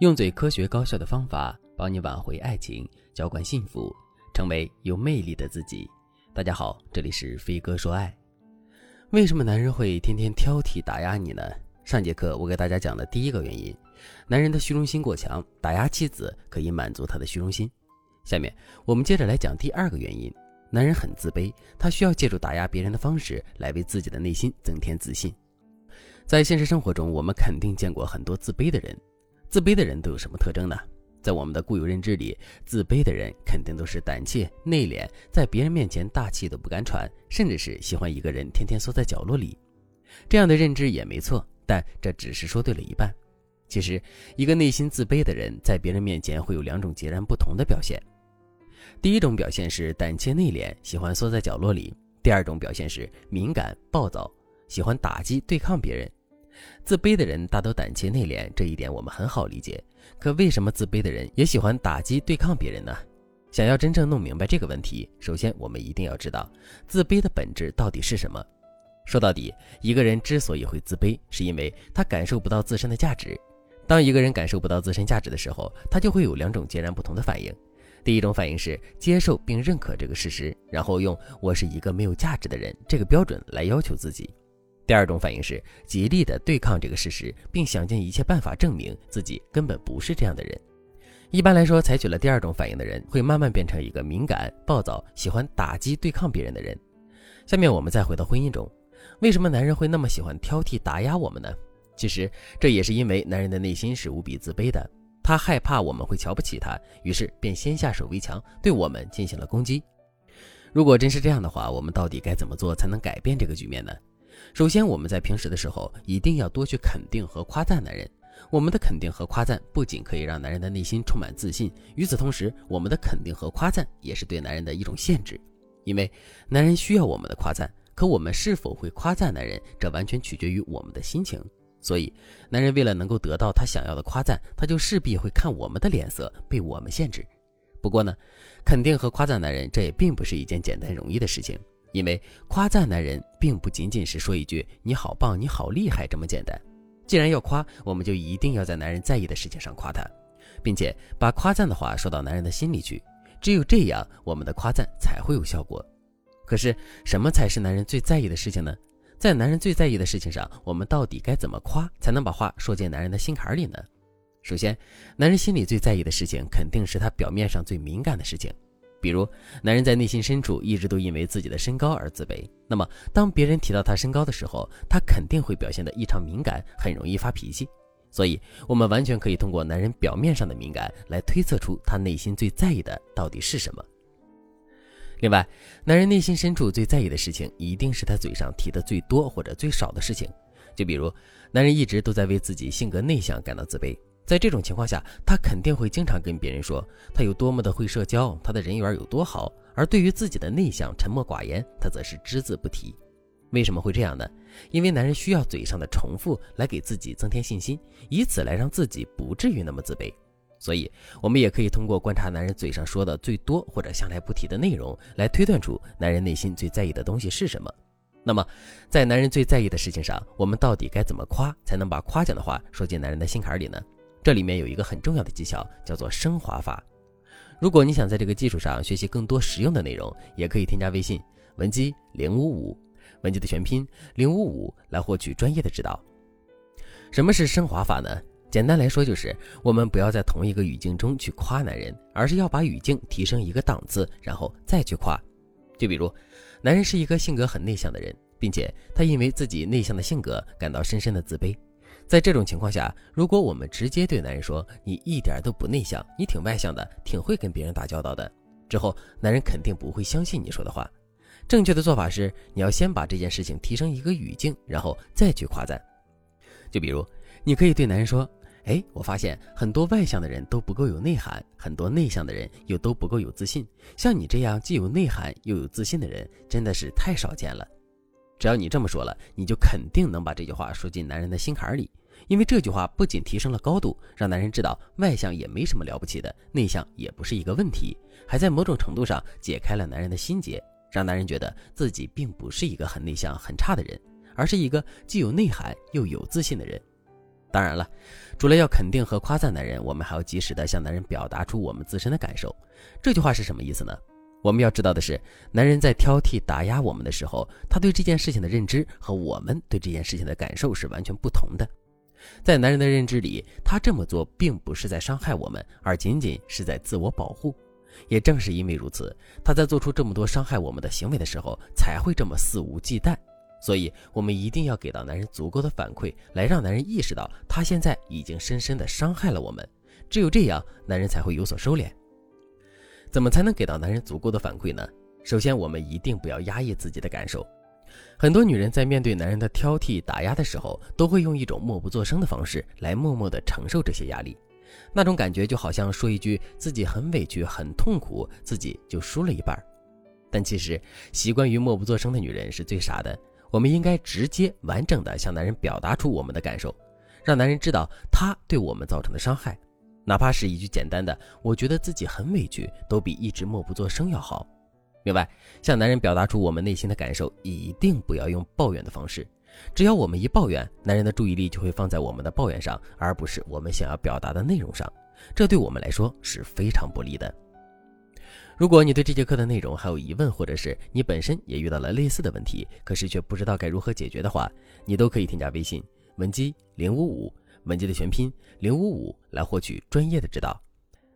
用最科学高效的方法帮你挽回爱情，浇灌幸福，成为有魅力的自己。大家好，这里是飞哥说爱。为什么男人会天天挑剔打压你呢？上节课我给大家讲的第一个原因，男人的虚荣心过强，打压妻子可以满足他的虚荣心。下面我们接着来讲第二个原因，男人很自卑，他需要借助打压别人的方式来为自己的内心增添自信。在现实生活中，我们肯定见过很多自卑的人。自卑的人都有什么特征呢？在我们的固有认知里，自卑的人肯定都是胆怯、内敛，在别人面前大气都不敢喘，甚至是喜欢一个人天天缩在角落里。这样的认知也没错，但这只是说对了一半。其实，一个内心自卑的人，在别人面前会有两种截然不同的表现。第一种表现是胆怯内敛，喜欢缩在角落里；第二种表现是敏感暴躁，喜欢打击对抗别人。自卑的人大都胆怯内敛，这一点我们很好理解。可为什么自卑的人也喜欢打击对抗别人呢？想要真正弄明白这个问题，首先我们一定要知道自卑的本质到底是什么。说到底，一个人之所以会自卑，是因为他感受不到自身的价值。当一个人感受不到自身价值的时候，他就会有两种截然不同的反应。第一种反应是接受并认可这个事实，然后用“我是一个没有价值的人”这个标准来要求自己。第二种反应是极力的对抗这个事实，并想尽一切办法证明自己根本不是这样的人。一般来说，采取了第二种反应的人，会慢慢变成一个敏感、暴躁、喜欢打击、对抗别人的人。下面我们再回到婚姻中，为什么男人会那么喜欢挑剔、打压我们呢？其实这也是因为男人的内心是无比自卑的，他害怕我们会瞧不起他，于是便先下手为强，对我们进行了攻击。如果真是这样的话，我们到底该怎么做才能改变这个局面呢？首先，我们在平时的时候一定要多去肯定和夸赞男人。我们的肯定和夸赞不仅可以让男人的内心充满自信，与此同时，我们的肯定和夸赞也是对男人的一种限制。因为男人需要我们的夸赞，可我们是否会夸赞男人，这完全取决于我们的心情。所以，男人为了能够得到他想要的夸赞，他就势必会看我们的脸色，被我们限制。不过呢，肯定和夸赞男人，这也并不是一件简单容易的事情。因为夸赞男人并不仅仅是说一句“你好棒，你好厉害”这么简单。既然要夸，我们就一定要在男人在意的事情上夸他，并且把夸赞的话说到男人的心里去。只有这样，我们的夸赞才会有效果。可是，什么才是男人最在意的事情呢？在男人最在意的事情上，我们到底该怎么夸才能把话说进男人的心坎里呢？首先，男人心里最在意的事情，肯定是他表面上最敏感的事情。比如，男人在内心深处一直都因为自己的身高而自卑。那么，当别人提到他身高的时候，他肯定会表现得异常敏感，很容易发脾气。所以，我们完全可以通过男人表面上的敏感来推测出他内心最在意的到底是什么。另外，男人内心深处最在意的事情，一定是他嘴上提的最多或者最少的事情。就比如，男人一直都在为自己性格内向感到自卑。在这种情况下，他肯定会经常跟别人说他有多么的会社交，他的人缘有多好。而对于自己的内向、沉默寡言，他则是只字不提。为什么会这样呢？因为男人需要嘴上的重复来给自己增添信心，以此来让自己不至于那么自卑。所以，我们也可以通过观察男人嘴上说的最多或者向来不提的内容，来推断出男人内心最在意的东西是什么。那么，在男人最在意的事情上，我们到底该怎么夸，才能把夸奖的话说进男人的心坎里呢？这里面有一个很重要的技巧，叫做升华法。如果你想在这个基础上学习更多实用的内容，也可以添加微信文姬零五五，文姬的全拼零五五，来获取专业的指导。什么是升华法呢？简单来说，就是我们不要在同一个语境中去夸男人，而是要把语境提升一个档次，然后再去夸。就比如，男人是一个性格很内向的人，并且他因为自己内向的性格感到深深的自卑。在这种情况下，如果我们直接对男人说“你一点都不内向，你挺外向的，挺会跟别人打交道的”，之后男人肯定不会相信你说的话。正确的做法是，你要先把这件事情提升一个语境，然后再去夸赞。就比如，你可以对男人说：“哎，我发现很多外向的人都不够有内涵，很多内向的人又都不够有自信。像你这样既有内涵又有自信的人，真的是太少见了。”只要你这么说了，你就肯定能把这句话说进男人的心坎里。因为这句话不仅提升了高度，让男人知道外向也没什么了不起的，内向也不是一个问题，还在某种程度上解开了男人的心结，让男人觉得自己并不是一个很内向、很差的人，而是一个既有内涵又有自信的人。当然了，除了要肯定和夸赞男人，我们还要及时的向男人表达出我们自身的感受。这句话是什么意思呢？我们要知道的是，男人在挑剔打压我们的时候，他对这件事情的认知和我们对这件事情的感受是完全不同的。在男人的认知里，他这么做并不是在伤害我们，而仅仅是在自我保护。也正是因为如此，他在做出这么多伤害我们的行为的时候，才会这么肆无忌惮。所以，我们一定要给到男人足够的反馈，来让男人意识到他现在已经深深的伤害了我们。只有这样，男人才会有所收敛。怎么才能给到男人足够的反馈呢？首先，我们一定不要压抑自己的感受。很多女人在面对男人的挑剔、打压的时候，都会用一种默不作声的方式来默默地承受这些压力。那种感觉就好像说一句自己很委屈、很痛苦，自己就输了一半。但其实，习惯于默不作声的女人是最傻的。我们应该直接、完整地向男人表达出我们的感受，让男人知道他对我们造成的伤害。哪怕是一句简单的“我觉得自己很委屈”，都比一直默不作声要好。另外，向男人表达出我们内心的感受，一定不要用抱怨的方式。只要我们一抱怨，男人的注意力就会放在我们的抱怨上，而不是我们想要表达的内容上。这对我们来说是非常不利的。如果你对这节课的内容还有疑问，或者是你本身也遇到了类似的问题，可是却不知道该如何解决的话，你都可以添加微信文姬零五五。文姬的全拼零五五来获取专业的指导。